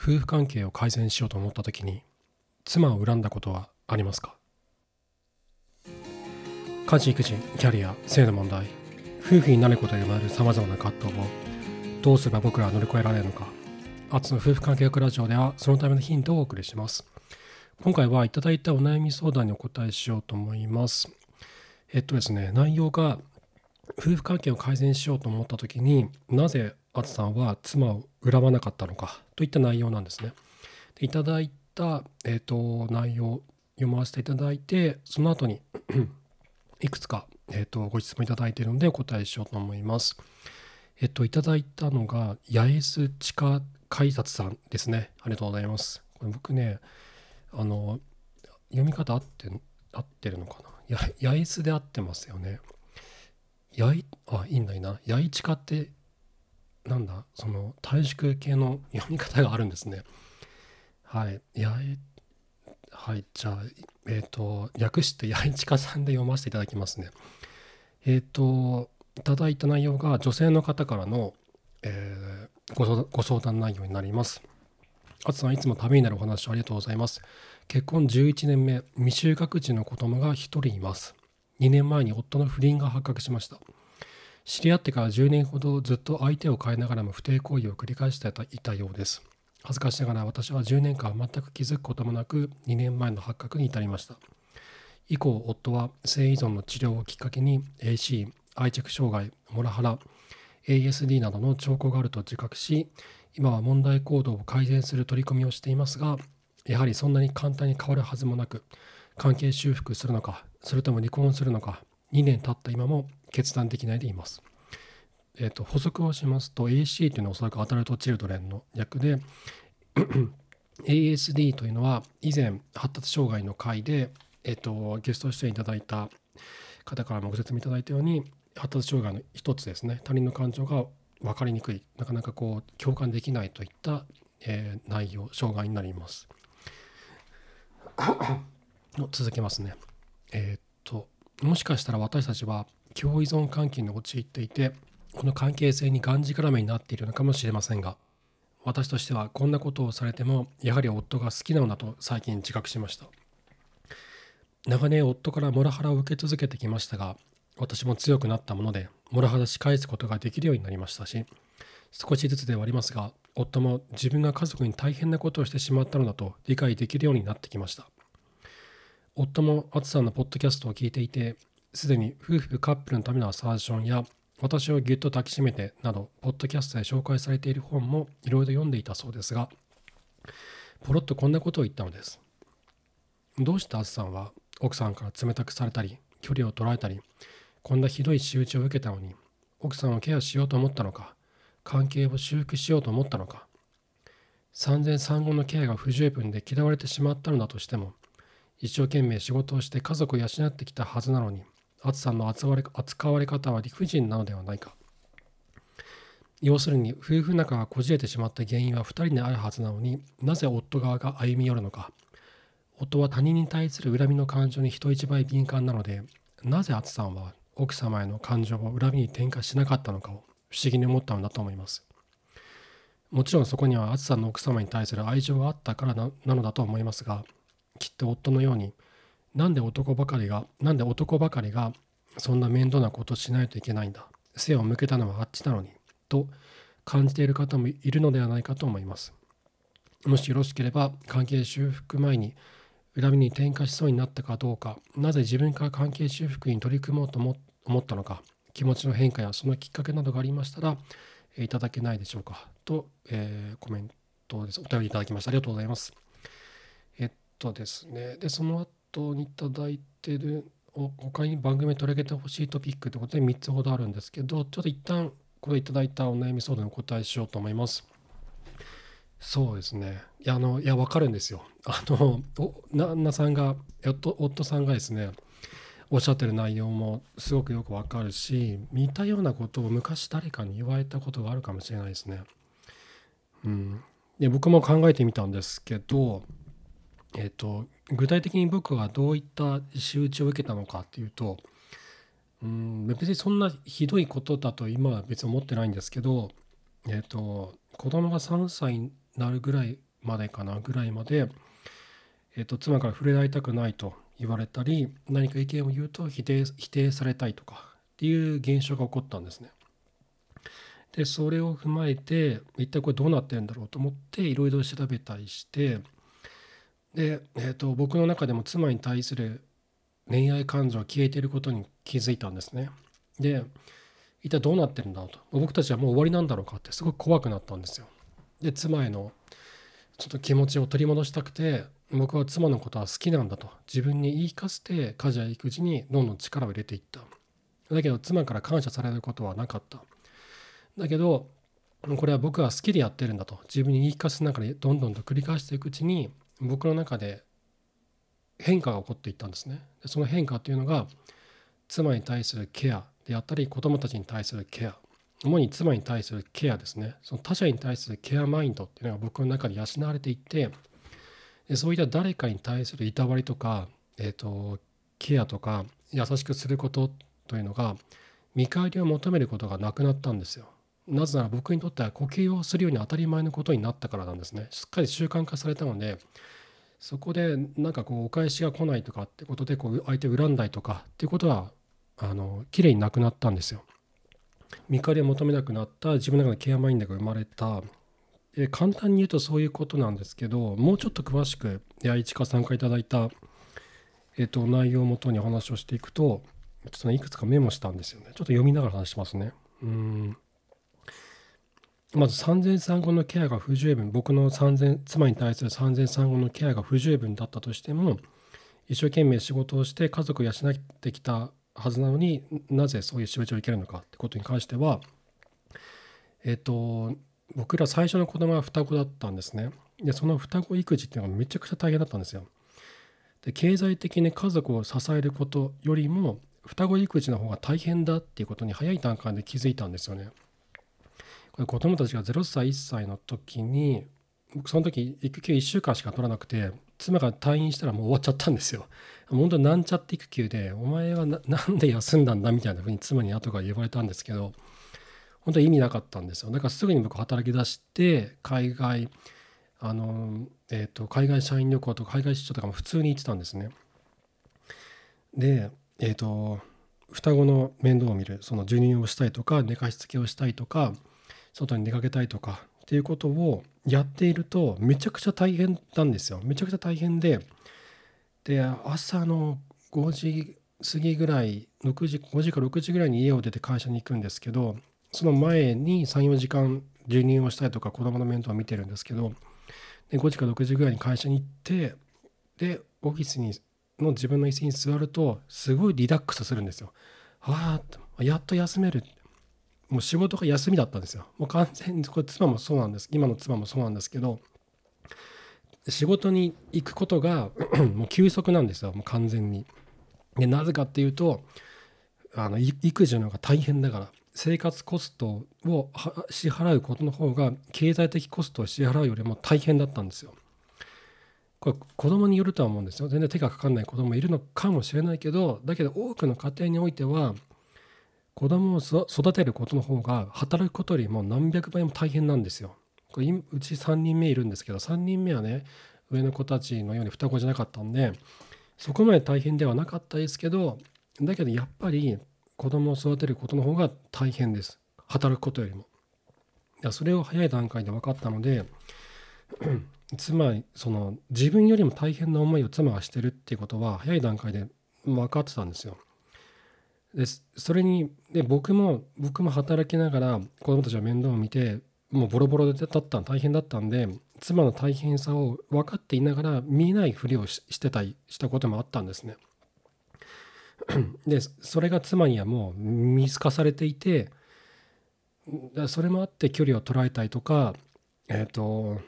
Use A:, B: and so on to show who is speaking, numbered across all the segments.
A: 夫婦関係を改善しようと思った時に妻を恨んだことはありますか？家事育児キャリア性の問題夫婦になることで生まれるさまざまな葛藤をどうすれば僕らは乗り越えられるのか。アツの夫婦関係学ラジオではそのためのヒントをお送りします。今回はいただいたお悩み相談にお答えしようと思います。えっとですね内容が夫婦関係を改善しようと思った時になぜアツさんは妻を恨まなかったのか。といった内容なんですね。でいただいた、えーと、内容読ませていただいてその後に いくつか、えーと、ご質問いただいているのでお答えしようと思います。えっと、いただいたのが八重洲地下改札さんですね。ありがとうございます。これ僕ね、あの、読み方合って合ってるのかな？八重洲で合ってますよね。八重、あ、いいんだいな。八重地下ってなんだ？その短縮系の読み方があるんですね。はい。やえはい。じゃあ、えっ、ー、と、訳して八重ちかさんで読ませていただきますね。えっ、ー、と、いただいた内容が女性の方からの、えー、ご相談内容になります。あつさん、いつもためになるお話をありがとうございます。結婚11年目、未就学児の子供が1人います。2年前に夫の不倫が発覚しました。知り合ってから10年ほどずっと相手を変えながらも不貞行為を繰り返していたようです。恥ずかしながら私は10年間全く気づくこともなく2年前の発覚に至りました。以降、夫は性依存の治療をきっかけに AC、愛着障害、モラハラ、ASD などの兆候があると自覚し、今は問題行動を改善する取り組みをしていますが、やはりそんなに簡単に変わるはずもなく、関係修復するのか、それとも離婚するのか、2年経った今も決断できないでいます。えーと、補足をしますと AC というのはおそらくアダルト・チルドレンの略で ASD というのは以前発達障害の回で、えーと、ゲスト出演いただいた方からもご説明いただいたように発達障害の一つですね他人の感情が分かりにくいなかなかこう共感できないといった、えー、内容障害になります。続けますね。えっ、ともしかしたら私たちは共依存関係に陥っていてこの関係性にがんじがらめになっているのかもしれませんが私としてはこんなことをされてもやはり夫が好きなのだと最近自覚しました。長年夫からモラハラを受け続けてきましたが私も強くなったものでモラハラし返すことができるようになりましたし少しずつではありますが夫も自分が家族に大変なことをしてしまったのだと理解できるようになってきました。夫もアツさんのポッドキャストを聞いていて、すでに夫婦カップルのためのアサーションや、私をぎゅっと抱きしめてなど、ポッドキャストで紹介されている本もいろいろ読んでいたそうですが、ポロッとこんなことを言ったのです。どうしてアツさんは奥さんから冷たくされたり、距離を取られたり、こんなひどい仕打ちを受けたのに、奥さんをケアしようと思ったのか、関係を修復しようと思ったのか、産前産後のケアが不十分で嫌われてしまったのだとしても、一生懸命仕事をして家族を養ってきたはずなのに、アツさんの扱われ扱われ方は理不尽なのではないか。要するに、夫婦仲がこじれてしまった原因は2人にあるはずなのになぜ夫側が歩み寄るのか。夫は他人に対する恨みの感情に人一倍敏感なので、なぜアツさんは奥様への感情を恨みに転嫁しなかったのかを不思議に思ったのだと思います。もちろんそこにはアツさんの奥様に対する愛情があったからなのだと思いますが、きっと夫のようになんで男ばかりがなんで男ばかりがそんな面倒なことしないといけないんだ。背を向けたのはあっちなのにと感じている方もいるのではないかと思います。もしよろしければ関係修復前に恨みに転嫁しそうになったかどうかなぜ自分から関係修復に取り組もうと思ったのか気持ちの変化やそのきっかけなどがありましたらいただけないでしょうか。と、えー、コメントです。お便りいただきました。ありがとうございます。えっとですね。でその後にいただいてる他に番組取り上げてほしいトピックということで3つほどあるんですけどちょっと一旦これいただいたお悩み相談にお答えしようと思います。そうですね。いやあのいや分かるんですよ。あの旦那さんが夫夫さんがですねおっしゃってる内容もすごくよくわかるし似たようなことを昔誰かに言われたことがあるかもしれないですね。うん、で僕も考えてみたんですけどえーと、具体的に僕がどういった仕打ちを受けたのかっていうとうん別にそんなひどいことだと今は別に思ってないんですけど、えーと、子供が3歳になるぐらいまでかなぐらいまで、えー、と妻から触れられたくないと言われたり何か意見を言うと否定否定されたいとかっていう現象が起こったんですね。でそれを踏まえて一体これどうなってるんだろうと思っていろいろ調べたりしてで、えー、と僕の中でも妻に対する恋愛感情が消えていることに気づいたんですね。で一体どうなってるんだろうと。僕たちはもう終わりなんだろうかってすごく怖くなったんですよ。で妻へのちょっと気持ちを取り戻したくて僕は妻のことは好きなんだと。自分に言い聞かせて家事や育児にどんどん力を入れていった。だけど妻から感謝されることはなかった。だけどこれは僕は好きでやってるんだと。自分に言い聞かせながらどんどんと繰り返していくうちに僕の中で変化が起こっていったんですねでその変化っていうのが妻に対するケアであったり子供たちに対するケア主に妻に対するケアですねその他者に対するケアマインドっていうのが僕の中で養われていってでそういった誰かに対するいたわりとか、えーと、ケアとか優しくすることというのが見返りを求めることがなくなったんですよ。なぜなら僕にとっては呼吸をするように当たり前のことになったからなんですね。しっかり習慣化されたのでそこでなんかこうお返しが来ないとかってことでこう相手を恨んだりとかっていうことはあの綺麗になくなったんですよ。見返りを求めなくなった。自分の中でケアマインドが生まれた。え簡単に言うとそういうことなんですけどもうちょっと詳しく八市か参加いただいた、えー、と内容をもとにお話をしていくとちょっと、ね、いくつかメモしたんですよね。ちょっと読みながら話しますね。うん。まず産前産後のケアが不十分僕の産前妻に対する産前産後のケアが不十分だったとしても一生懸命仕事をして家族を養ってきたはずなのになぜそういう仕事を受けるのかってことに関してはえっ、と僕ら最初の子供は双子だったんですね。でその双子育児っていうのがめちゃくちゃ大変だったんですよ。で経済的に家族を支えることよりも双子育児の方が大変だっていうことに早い段階で気づいたんですよね。子供たちが0歳1歳の時に僕その時育休1週間しか取らなくて妻が退院したらもう終わっちゃったんですよ。本当になんちゃって育休でお前はなんで休んだんだみたいな風に妻に後から言われたんですけど本当に意味なかったんですよだからすぐに僕働き出して海外あの、えーと、海外社員旅行とか海外出張とかも普通に行ってたんですねでえっ、ー、と双子の面倒を見るその授乳をしたいとか寝かしつけをしたいとか外に出かけたいとかっていうことをやっているとめちゃくちゃ大変なんですよめちゃくちゃ大変でで朝の5時過ぎぐらい6時5時か6時ぐらいに家を出て会社に行くんですけどその前に34時間授乳をしたりとか子供の面倒を見てるんですけどで5時か6時ぐらいに会社に行ってでオフィスにの自分の椅子に座るとすごいリラックスするんですよ。ああやっと休めるもう仕事が休みだったんですよ。もう完全にこれ妻もそうなんです今の妻もそうなんですけど仕事に行くことが もう休息なんですよもう完全に。でなぜかっていうとあの育児の方が大変だから生活コストを支払うことの方が経済的コストを支払うよりも大変だったんですよ。これ子供によるとは思うんですよ。全然手がかかんない子供もいるのかもしれないけどだけど多くの家庭においては子供を育てることの方が働くことよりも何百倍も大変なんですよ。これうち3人目いるんですけど3人目はね上の子たちのように双子じゃなかったんでそこまで大変ではなかったですけどだけどやっぱり子供を育てることの方が大変です。働くことよりも。いやそれを早い段階で分かったので 妻その自分よりも大変な思いを妻がしてるっていうことは早い段階で分かってたんですよ。でそれにで僕も僕も働きながら子供たちは面倒を見てもうボロボロでだった大変だったんで妻の大変さを分かっていながら見えないふりをしてたりしたこともあったんですね。でそれが妻にはもう見透かされていてそれもあって距離を捉えたりとか、えーと、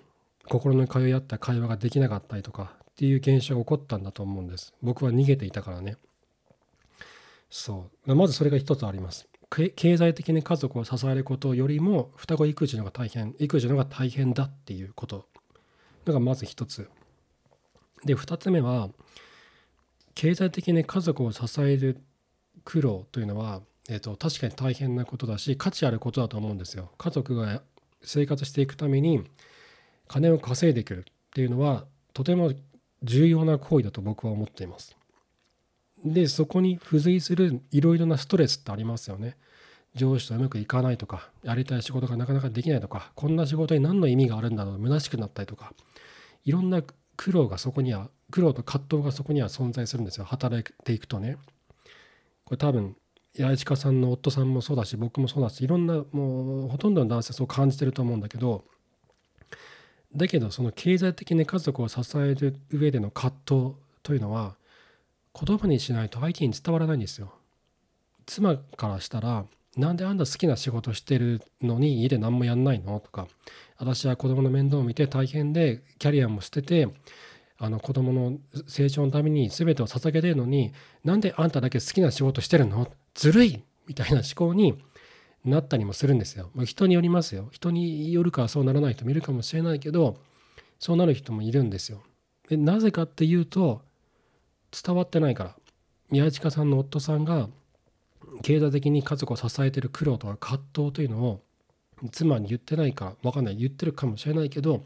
A: 心の通い合った会話ができなかったりとかっていう現象が起こったんだと思うんです僕は逃げていたからねそうまずそれが一つあります経済的に家族を支えることよりも双子育児の方が大変育児の方が大変だっていうことがまず一つで二つ目は経済的に家族を支える苦労というのは、えーと、確かに大変なことだし価値あることだと思うんですよ。家族が生活していくために金を稼いでくるっていうのはとても重要な行為だと僕は思っています。でそこに付随するいろいろなストレスってありますよね。上司とうまくいかないとかやりたい仕事がなかなかできないとかこんな仕事に何の意味があるんだろう虚しくなったりとかいろんな苦労がそこには苦労と葛藤がそこには存在するんですよ働いていくとね。これ多分八重近さんの夫さんもそうだし僕もそうだしいろんなもうほとんどの男性そう感じてると思うんだけどだけどその経済的に家族を支える上での葛藤というのは言葉にしないと相手に伝わらないんですよ。妻からしたらなんであんた好きな仕事してるのに家で何もやんないの？とか私は子供の面倒を見て大変でキャリアも捨ててあの子供の成長のために全てを捧げてるのになんであんただけ好きな仕事してるのずるいみたいな思考になったりもするんですよ。まあ、人によりますよ。人によるかそうならない人もいるかもしれないけどそうなる人もいるんですよ。でなぜかっていうと伝わってないから。宮近さんの夫さんが経済的に家族を支えてる苦労とか葛藤というのを妻に言ってないか分かんない。言ってるかもしれないけど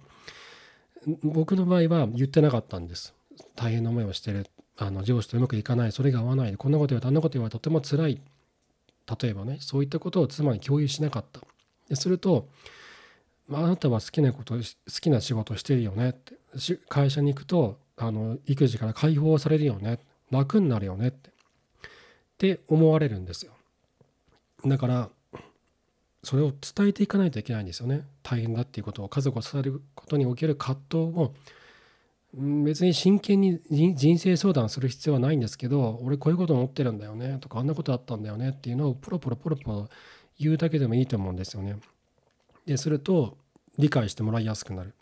A: 僕の場合は言ってなかったんです。大変な思いをしてる。あの上司とうまくいかない。それが合わない。こんなこと言われた。あんなこと言われとても辛い。例えばねそういったことを妻に共有しなかった。でするとあなたは好きなこと好きな仕事してるよねって。会社に行くとあの育児から解放されるよね楽になるよねってって思われるんですよだからそれを伝えていかないといけないんですよね大変だっていうことを家族を支えることにおける葛藤を別に真剣に人生相談する必要はないんですけど俺こういうこと思ってるんだよねとかあんなことあったんだよねっていうのをポロポロポロポロ言うだけでもいいと思うんですよね。ですると理解してもらいやすくなる。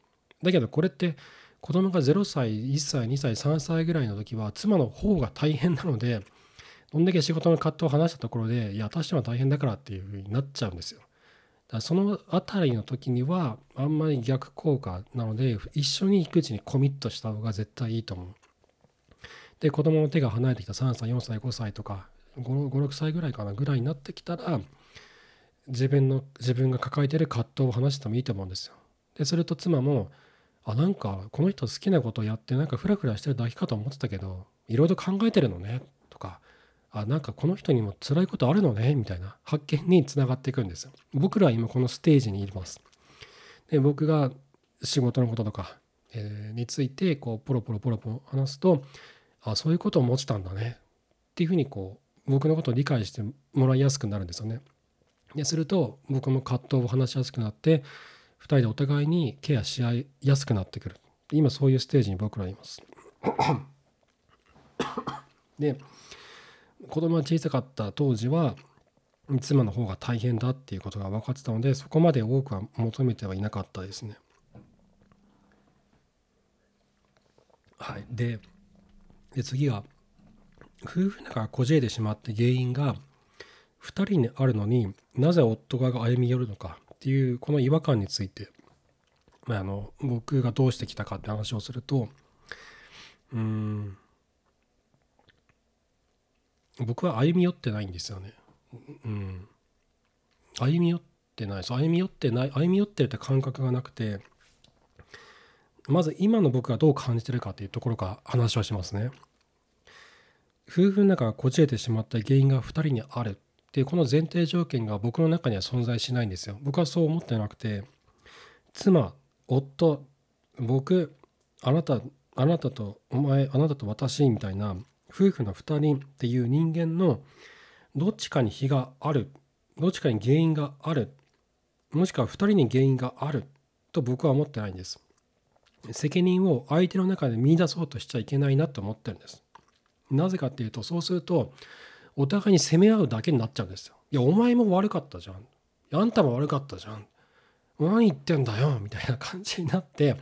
A: だけどこれって子供が0歳1歳2歳3歳ぐらいの時は妻の方が大変なのでどんだけ仕事の葛藤を話したところでいや私は大変だからっていうふうになっちゃうんですよ。だからその辺りの時にはあんまり逆効果なので一緒に育児にコミットした方が絶対いいと思う。で子供の手が離れてきた3歳4歳5歳とか56歳ぐらいかなぐらいになってきたら自分の自分が抱えてる葛藤を話してもいいと思うんですよ。ですると妻もあなんかこの人好きなことやってなんかフラフラしてるだけかと思ってたけどいろいろ考えてるのねとかあなんかこの人にも辛いことあるのねみたいな発見につながっていくんですよ。僕らは今このステージにいます。で僕が仕事のこととか、えー、についてこうポロポロポロポロ話すとあそういうことを思ってたんだねっていうふうにこう僕のことを理解してもらいやすくなるんですよね。ですると僕も葛藤を話しやすくなって2人でお互いにケアし合いやすくなってくる今そういうステージに僕らいます。で子供が小さかった当時は妻の方が大変だっていうことが分かってたのでそこまで多くは求めてはいなかったですね。はい、でで次は夫婦仲がこじれてしまって原因が2人にあるのになぜ夫側が歩み寄るのかっていうこの違和感について、まあ、あの僕がどうしてきたかって話をするとうん僕は歩み寄ってないんですよね。うん。歩み寄ってないです。歩み寄ってない、歩み寄ってるって感覚がなくて、まず今の僕がどう感じてるかっていうところから話をしますね。夫婦の中がこじれてしまった原因が2人にあるっていうこの前提条件が僕の中には存在しないんですよ。僕はそう思ってなくて、妻、夫、僕、あなた、あなたとお前、あなたと私みたいな夫婦の2人っていう人間のどっちかに非があるどっちかに原因があるもしくは2人に原因があると僕は思ってないんです責任を相手の中で見出そうとしちゃいけないなと思ってるんですなぜかっていうとそうするとお互いに責め合うだけになっちゃうんですよ。いやお前も悪かったじゃん。あんたも悪かったじゃん。何言ってんだよみたいな感じになって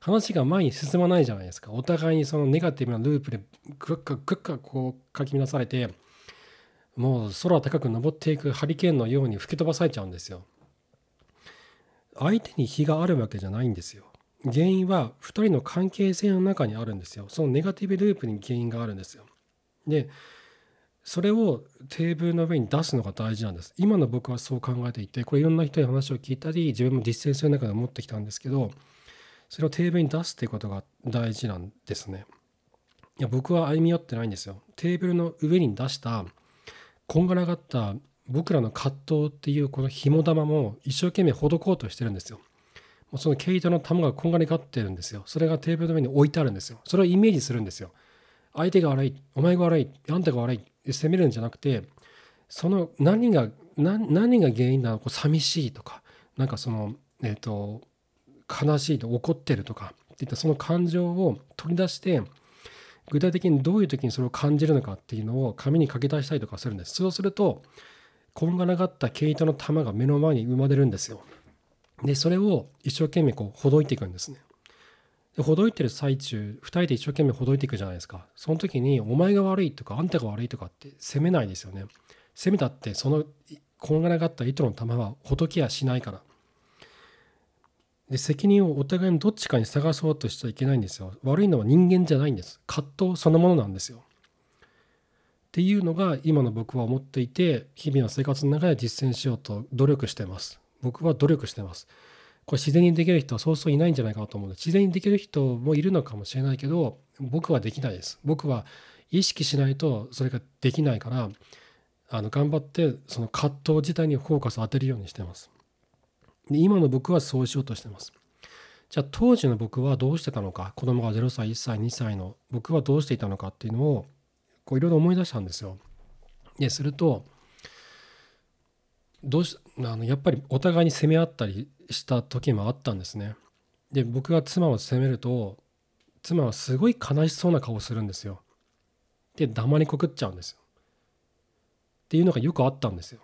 A: 話が前に進まないじゃないですか。お互いにそのネガティブなループでグッカグッカこうかき乱されてもう空高く登っていくハリケーンのように吹き飛ばされちゃうんですよ。相手に非があるわけじゃないんですよ。原因は2人の関係性の中にあるんですよ。そのネガティブループに原因があるんですよ。でそれをテーブルの上に出すのが大事なんです今の僕はそう考えていてこれいろんな人に話を聞いたり自分も実践する中で持ってきたんですけどそれをテーブルに出すっていうことが大事なんですね。いや僕は歩み寄ってないんですよ。テーブルの上に出したこんがらがった僕らの葛藤っていうこの紐玉も一生懸命ほどこうとしてるんですよ。もうその毛糸の玉がこんがらがってるんですよ。それがテーブルの上に置いてあるんですよ。それをイメージするんですよ。相手が悪い、お前が悪い、あんたが悪い責めるんじゃなくて、その何が何が原因なの？か寂しいとかなんかそのえっ、ー、と悲しいと怒ってるとかっていったその感情を取り出して具体的にどういう時にそれを感じるのかっていうのを紙に書き出したりとかするんです。そうするとこんがらがった毛糸の玉が目の前に生まれるんですよ。でそれを一生懸命こうほどいていくんですね。でほどいてる最中2人で一生懸命ほどいていくじゃないですか。その時に「お前が悪い」とか「あんたが悪い」とかって責めないですよね。責めたってそのこんがらがった糸の玉はほどきやしないから。で責任をお互いのどっちかに探そうとしちゃいけないんですよ。悪いのは人間じゃないんです。葛藤そのものなんですよ。っていうのが今の僕は思っていて日々の生活の中で実践しようと努力してます。僕は努力してます。これ自然にできる人はそうそういないんじゃないかなと思う自然にできる人もいるのかもしれないけど僕はできないです僕は意識しないとそれができないからあの頑張ってその葛藤自体にフォーカスを当てるようにしてますで今の僕はそうしようとしてます。じゃあ当時の僕はどうしてたのか？子供が0歳1歳2歳の僕はどうしていたのかっていうのをこういろいろ思い出したんですよ。でするとどうしあのやっぱりお互いに責め合ったりした時もあったんですね。で僕が妻を責めると妻はすごい悲しそうな顔をするんですよ。で黙りこくっちゃうんですよ。っていうのがよくあったんですよ。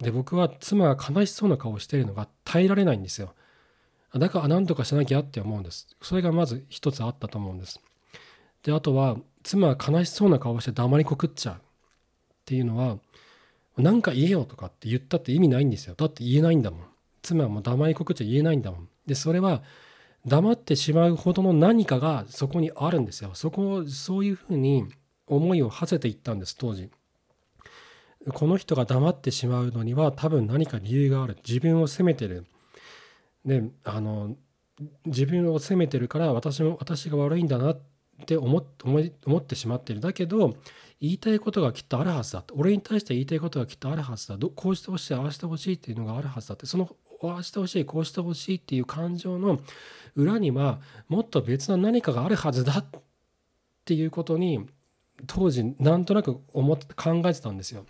A: で僕は妻が悲しそうな顔をしているのが耐えられないんですよだから何とかしなきゃって思うんですそれがまず一つあったと思うんですであとは妻が悲しそうな顔をして黙りこくっちゃうっていうのは何か言えよとかって言ったって意味ないんですよだって言えないんだもん妻はもう黙りこくっちゃ言えないんだもん。でそれは黙ってしまうほどの何かがそこにあるんですよ。そこをそういうふうに思いを馳せていったんです当時。この人が黙ってしまうのには多分何か理由がある。自分を責めてる。であの自分を責めてるから私も私が悪いんだなって思思ってしまってる。だけど言いたいことがきっとあるはずだ俺に対して言いたいことがきっとあるはずだこうしてほしいああしてほしいっていうのがあるはずだって。そのああしてほしいこうしてほしいっていう感情の裏にはもっと別の何かがあるはずだっていうことに当時なんとなく思って考えてたんですよ。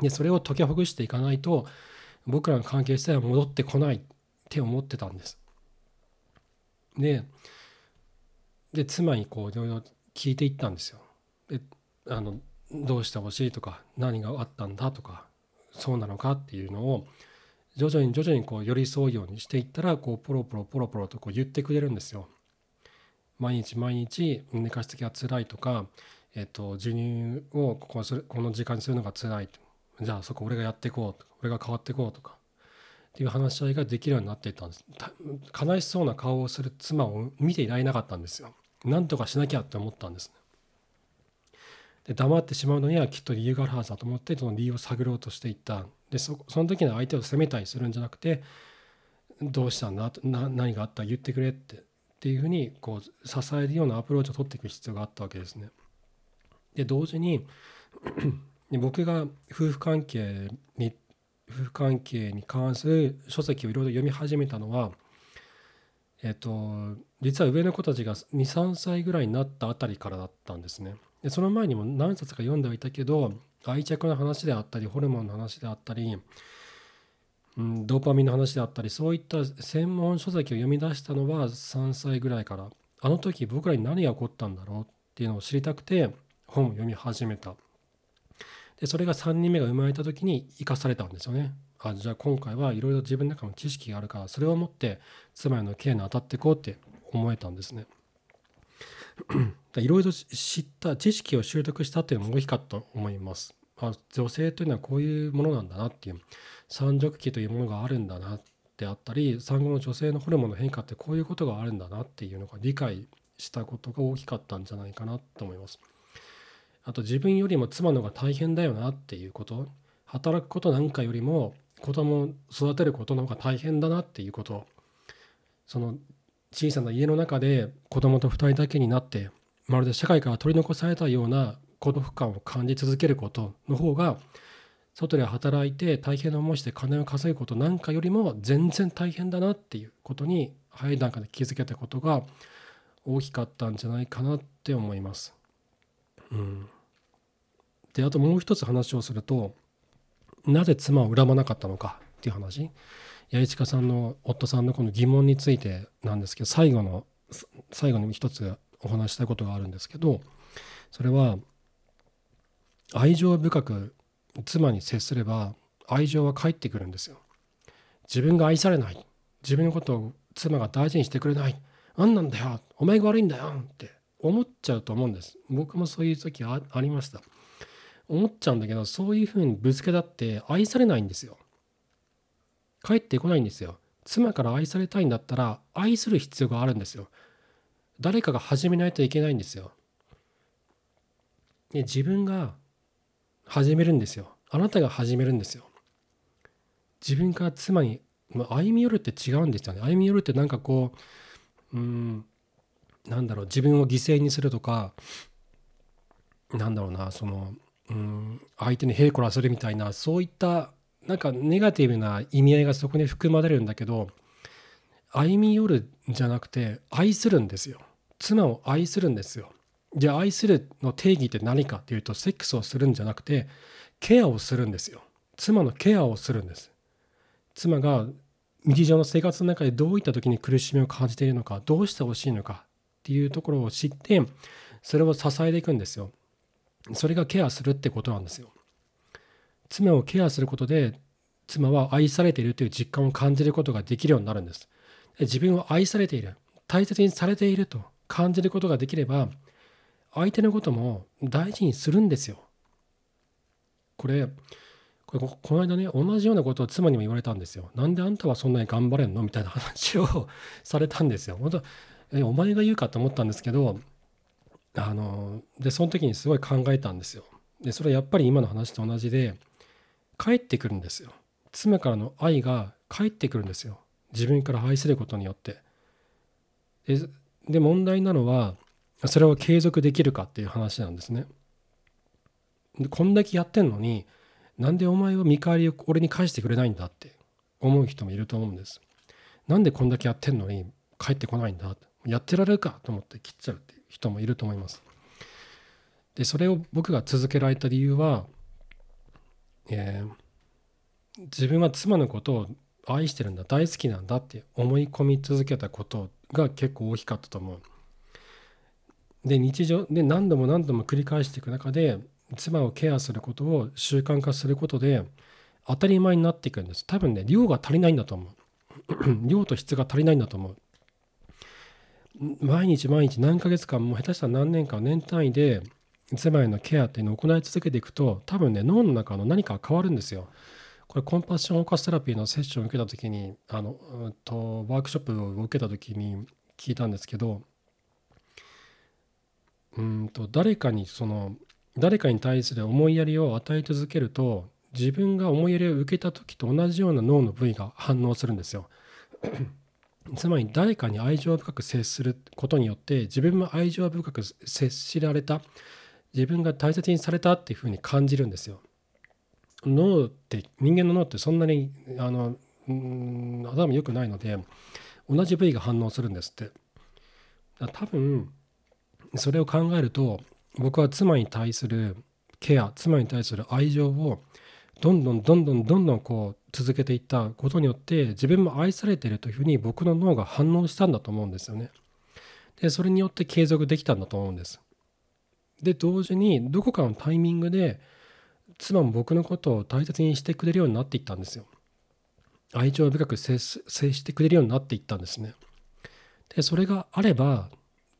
A: でそれを解きほぐしていかないと僕らの関係性は戻ってこないって思ってたんです。でで妻にこういろいろ聞いていったんですよ。であのどうしてほしいとか何があったんだとかそうなのかっていうのを徐々に徐々にこう寄り添うようにしていったらこうポロポロポロポロとこう言ってくれるんですよ。毎日毎日寝かしつきが辛いとか、えっと、授乳をこここの時間にするのが辛いじゃあそこ俺がやっていこうとか俺が変わっていこうとかっていう話し合いができるようになっていったんです。悲しそうな顔をする妻を見ていられなかったんですよ。なんとかしなきゃって思ったんですで黙ってしまうのにはきっと理由があるはずだと思ってその理由を探ろうとしていった。でそその時に相手を責めたりするんじゃなくてどうしたんだな何があったら言ってくれってっていうふうにこう支えるようなアプローチを取っていく必要があったわけですね。で同時に で僕が夫婦関係に夫婦関係に関する書籍をいろいろ読み始めたのはえっと実は上の子たちが23歳ぐらいになったあたりからだったんですね。でその前にも何冊か読んではいたけど愛着の話であったりホルモンの話であったり、うん、ドーパミンの話であったりそういった専門書籍を読み出したのは3歳ぐらいからあの時僕らに何が起こったんだろうっていうのを知りたくて本を読み始めたでそれが3人目が生まれた時に生かされたんですよね。あじゃあ今回はいろいろ自分の中の知識があるからそれを持って妻へのケアに当たっていこうって思えたんですね。いろいろ知った知識を習得したっていうのも大きかったと思います。あ女性というのはこういうものなんだなっていう三熟期というものがあるんだなってあったり産後の女性のホルモンの変化ってこういうことがあるんだなっていうのが理解したことが大きかったんじゃないかなと思います。あと自分よりも妻の方が大変だよなっていうこと働くことなんかよりも子供を育てることの方が大変だなっていうことその小さな家の中で子供と2人だけになってまるで社会から取り残されたような孤独感を感じ続けることの方が外で働いて大変な思いして金を稼ぐことなんかよりも全然大変だなっていうことに早い段階で気づけたことが大きかったんじゃないかなって思います。うん、であともう一つ話をするとなぜ妻を恨まなかったのかっていう話八重近さんの夫さんのこの疑問についてなんですけど最後の最後に一つお話したいことがあるんですけどそれは愛情深く妻に接すれば愛情は返ってくるんですよ。自分が愛されない。自分のことを妻が大事にしてくれない。何なんだよ。お前が悪いんだよ。って思っちゃうと思うんです。僕もそういう時ありました。思っちゃうんだけどそういうふうにぶつけたって愛されないんですよ。帰ってこないんですよ。妻から愛されたいんだったら愛する必要があるんですよ。誰かが始めないといけないんですよ。で自分が始めるんですよ。あなたが始めるんですよ。自分から妻にま歩み寄るって違うんですよね。歩み寄るってなんかこううんなんだろう自分を犠牲にするとかなんだろうなそのうん相手にへいこらするみたいなそういったなんかネガティブな意味合いがそこに含まれるんだけど歩み寄るんじゃなくて愛するんですよ。妻を愛するんですよ。じゃあ愛するの定義って何かっていうとセックスをするんじゃなくてケアをするんですよ。妻のケアをするんです。妻が日常の生活の中でどういった時に苦しみを感じているのかどうしてほしいのかっていうところを知ってそれを支えていくんですよ。それがケアするってことなんですよ。妻をケアすることで妻は愛されているという実感を感じることができるようになるんです。自分を愛されている大切にされていると感じることができれば相手のことも大事にするんですよ。これこれこの間ね同じようなことを妻にも言われたんですよ。なんであんたはそんなに頑張れんの？みたいな話を されたんですよ。本当えお前が言うかと思ったんですけどあのでその時にすごい考えたんですよ。でそれはやっぱり今の話と同じで帰ってくるんですよ。妻からの愛が返ってくるんですよ。自分から愛することによって。でで問題なのはそれを継続できるかっていう話なんですね。でこんだけやってんのになんでお前は見返りを俺に返してくれないんだって思う人もいると思うんです。なんでこんだけやってんのに帰ってこないんだやってられるかと思って切っちゃうっていう人もいると思います。でそれを僕が続けられた理由は、えー、自分は妻のことを愛してるんだ大好きなんだって思い込み続けたことが結構大きかったと思う。で日常で何度も何度も繰り返していく中で妻をケアすることを習慣化することで当たり前になっていくんです。多分ね量が足りないんだと思う。量と質が足りないんだと思う。毎日毎日何ヶ月間も下手したら何年間年単位で妻へのケアっていうのを行い続けていくと多分ね脳の中の何か変わるんですよ。これコンパッションオーカステラピーのセッションを受けた時にあの、うん、とワークショップを受けた時に聞いたんですけどうんと誰かにその誰かに対する思いやりを与え続けると自分が思いやりを受けた時と同じような脳の部位が反応するんですよ。つまり誰かに愛情深く接することによって自分も愛情深く接しられた自分が大切にされたっていうふうに感じるんですよ。脳って人間の脳ってそんなにあの頭良くないので同じ部位が反応するんですって。多分それを考えると僕は妻に対するケア妻に対する愛情をどんどんどんどんどんどんこう続けていったことによって自分も愛されているというふうに僕の脳が反応したんだと思うんですよね。でそれによって継続できたんだと思うんです。で同時にどこかのタイミングで妻も僕のことを大切にしてくれるようになっていったんですよ。愛情深く接してくれるようになっていったんですね。でそれがあれば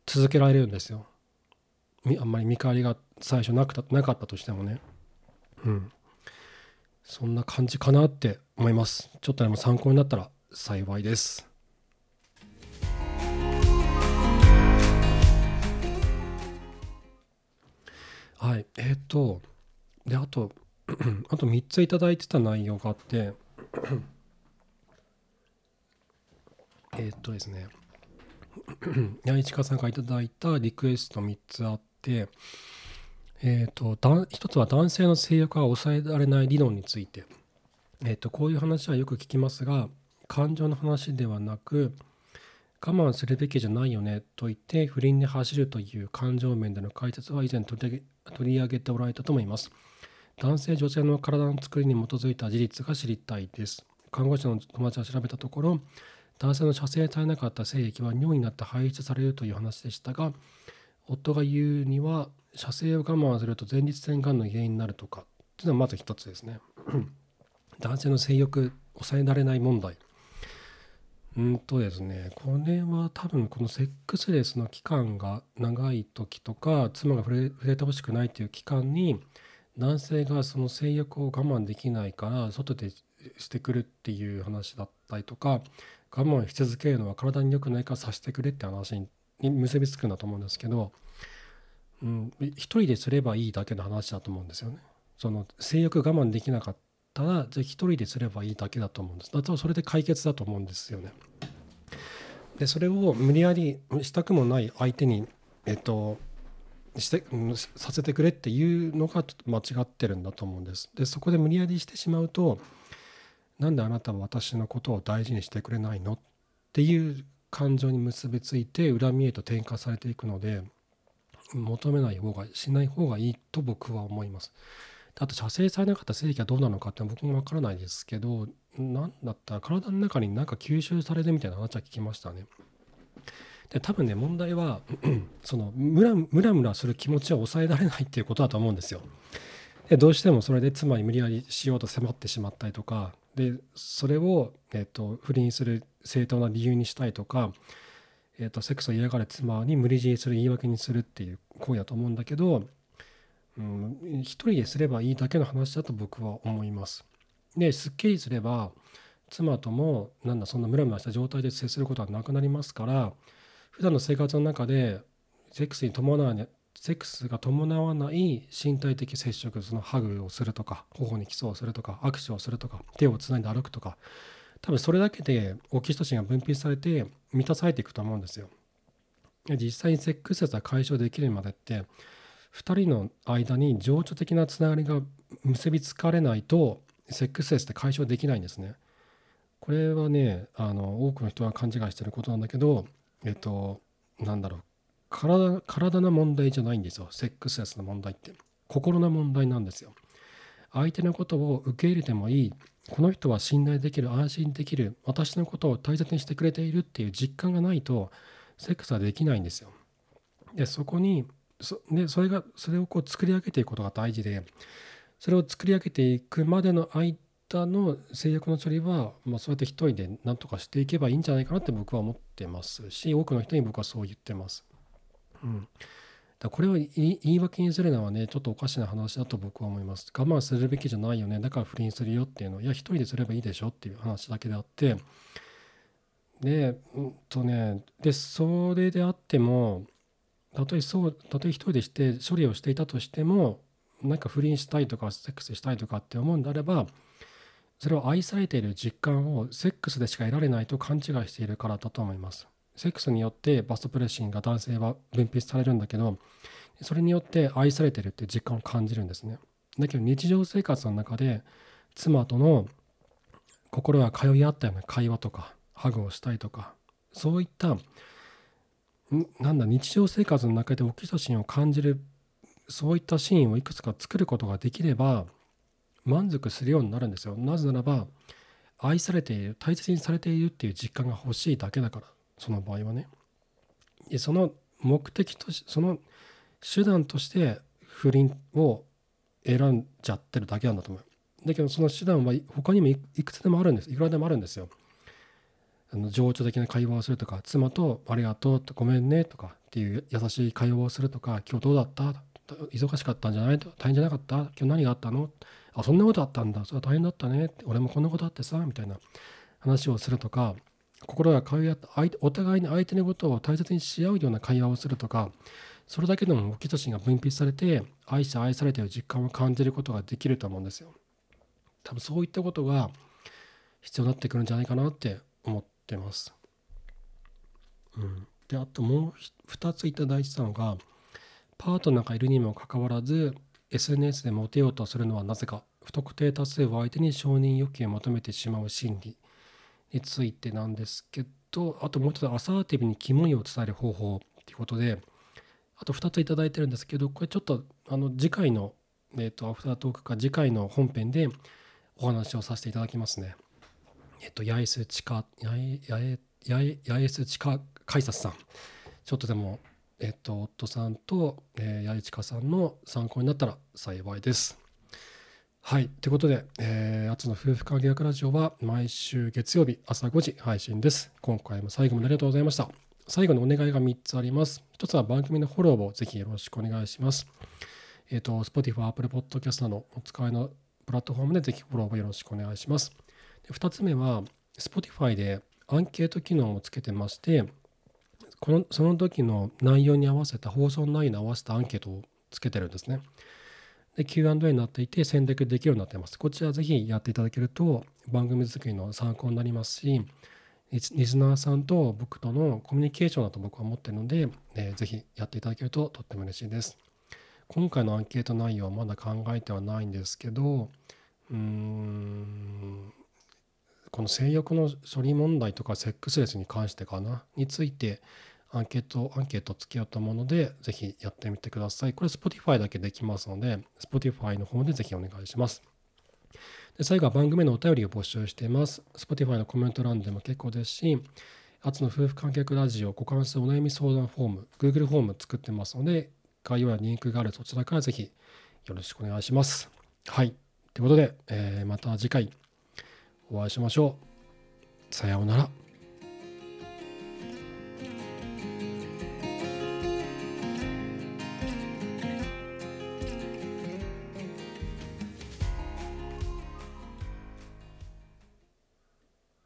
A: 続けられるんですよ。あんまり見返りが最初なくなかったとしてもね。うん。そんな感じかなって思います。ちょっとでも参考になったら幸いです。はい、えっ、ー、と、で、あと、あと3ついただいてた内容があって えっとですね、八市川さんから頂いたリクエスト3つあってえーと、と一つは男性の性欲が抑えられない理論について、えーと、こういう話はよく聞きますが感情の話ではなく我慢するべきじゃないよねと言って不倫に走るという感情面での解説は以前取り取り上げておられたと思います。男性女性の体の作りに基づいた事実が知りたいです。看護師の友達が調べたところ男性の射精されなかった精液は尿になって排出されるという話でしたが夫が言うには射精を我慢すると前立腺がんの原因になるとかっていうのはまず一つですね。男性の性欲抑えられない問題うんとですねこれは多分このセックスレスの期間が長い時とか妻が触れ触れてほしくないっていう期間に男性がその性欲を我慢できないから外でしてくるっていう話だったりとか我慢し続けるのは体に良くないからさせてくれって話に結びつくんだと思うんですけど、うん、一人ですればいいだけの話だと思うんですよね。その性欲我慢できなかったらじゃあ一人ですればいいだけだと思うんです。だとそれで解決だと思うんですよね。でそれを無理やりしたくもない相手にえっとしてさせてくれっていうのが間違ってるんだと思うんです。でそこで無理やりしてしまうとなんであなたは私のことを大事にしてくれないのっていう感情に結びついて恨みへと転化されていくので求めない方がしない方がいいと僕は思います。あと射精されなかった精液はどうなのかって僕もわからないですけど何だったら体の中になんか吸収されるみたいな話は聞きましたね。で多分ね問題は そのムラムラムラする気持ちを抑えられないっていうことだと思うんですよ。でどうしてもそれで妻に無理やりしようと迫ってしまったりとかでそれを、えーと、不倫する正当な理由にしたいとか、えーと、セックスを嫌がる妻に無理強いする言い訳にするっていう行為だと思うんだけど、うん、一人ですればいいだけの話だと僕は思います。ですっきりすれば妻ともなんだそんなムラムラした状態で接することはなくなりますから普段の生活の中でセックスに伴わないセックスが伴わない身体的接触そのハグをするとか頬にキスをするとか握手をするとか手をつないで歩くとか多分それだけでオキシトシンが分泌されて満たされていくと思うんですよ。実際にセックス説が解消できるまでって2人の間に情緒的なつながりが結びつかれないとセックス説って解消できないんですね。これはねあの多くの人が勘違いしてることなんだけどえっとなんだろう。体体の問題じゃないんですよ。セックスレスの問題って。心の問題なんですよ。相手のことを受け入れてもいい。この人は信頼できる安心できる。私のことを大切にしてくれているっていう実感がないとセックスはできないんですよ。でそこにそでそれがそれをこう作り上げていくことが大事でそれを作り上げていくまでの間の制約の処理は、まあ、そうやって一人で何とかしていけばいいんじゃないかなって僕は思ってますし多くの人に僕はそう言ってます。うん、だこれを言い訳にするのはねちょっとおかしな話だと僕は思います。我慢するべきじゃないよねだから不倫するよっていうのいや一人ですればいいでしょっていう話だけであってでうんとねでそれであってもたとえそうたとえ一人でして処理をしていたとしてもなんか不倫したいとかセックスしたいとかって思うんであればそれを愛されている実感をセックスでしか得られないと勘違いしているからだと思います。セックスによってバストプレッシングが男性は分泌されるんだけどそれによって愛されてるっていう実感を感じるんですねだけど日常生活の中で妻との心が通い合ったような会話とかハグをしたいとかそういったなんだ日常生活の中でオキシトシンを感じるそういったシーンをいくつか作ることができれば満足するようになるんですよ。なぜならば愛されている大切にされているっていう実感が欲しいだけだからその場合はね。でその目的としその手段として不倫を選んじゃってるだけなんだと思う。だけどその手段は他にもいくつでもあるんです。いくらでもあるんですよ。あの情緒的な会話をするとか妻と「ありがとう」と「ごめんね」とかっていう優しい会話をするとか「今日どうだった?」忙しかったんじゃない？大変じゃなかった？今日何があったの？あそんなことあったんだ。それは大変だったね。俺もこんなことあってさみたいな話をするとか心が通い合ったお互いに相手のことを大切にし合うような会話をするとかそれだけでもオキシトシンが分泌されて愛し愛されている実感を感じることができると思うんですよ。多分そういったことが必要になってくるんじゃないかなって思ってます。うん、であともう2ついただいてたのがパートナーがいるにもかかわらず SNS でモテようとするのはなぜか不特定多数を相手に承認欲求を求めてしまう心理についてなんですけどあともう一つアサーティブにキモいを伝える方法っていうことであと2ついいてるんですけどこれちょっとあの次回の、えー、とアフタートークか次回の本編でお話をさせていただきますね。えっ、と八重洲地下八重八重八重洲地下改札さんちょっとでもえっ、と夫さんと、えー、八重近さんの参考になったら幸いです。はい。ということで、えー、アツの夫婦関係学ラジオは毎週月曜日朝5時配信です。今回も最後までありがとうございました。最後のお願いが3つあります。1つは番組のフォローをぜひよろしくお願いします。えっ、ー、と、Spotify、Apple Podcast などお使いのプラットフォームでぜひフォローをよろしくお願いします。で2つ目は、Spotify でアンケート機能をつけてまして、このその時の内容に合わせた放送内容に合わせたアンケートをつけてるんですね。で Q&A になっていて選択できるようになってます。こちらぜひやっていただけると番組作りの参考になりますし、リスナーさんと僕とのコミュニケーションだと僕は思ってるので、えー、ぜひやっていただけるととっても嬉しいです。今回のアンケート内容はまだ考えてはないんですけど、うーん、この性欲の処理問題とかセックスレスに関してかな、について、アンケート、アンケートつけようと思うので、ぜひやってみてください。これ Spotify だけできますので、Spotify の方でぜひお願いします。で最後は番組のお便りを募集しています。Spotify のコメント欄でも結構ですし、あつの夫婦観客ラジオ、ご関するお悩み相談フォーム、Google フォーム作ってますので、概要欄にリンクがあるそちらからぜひよろしくお願いします。はい。ということで、えー、また次回お会いしましょう。さようなら。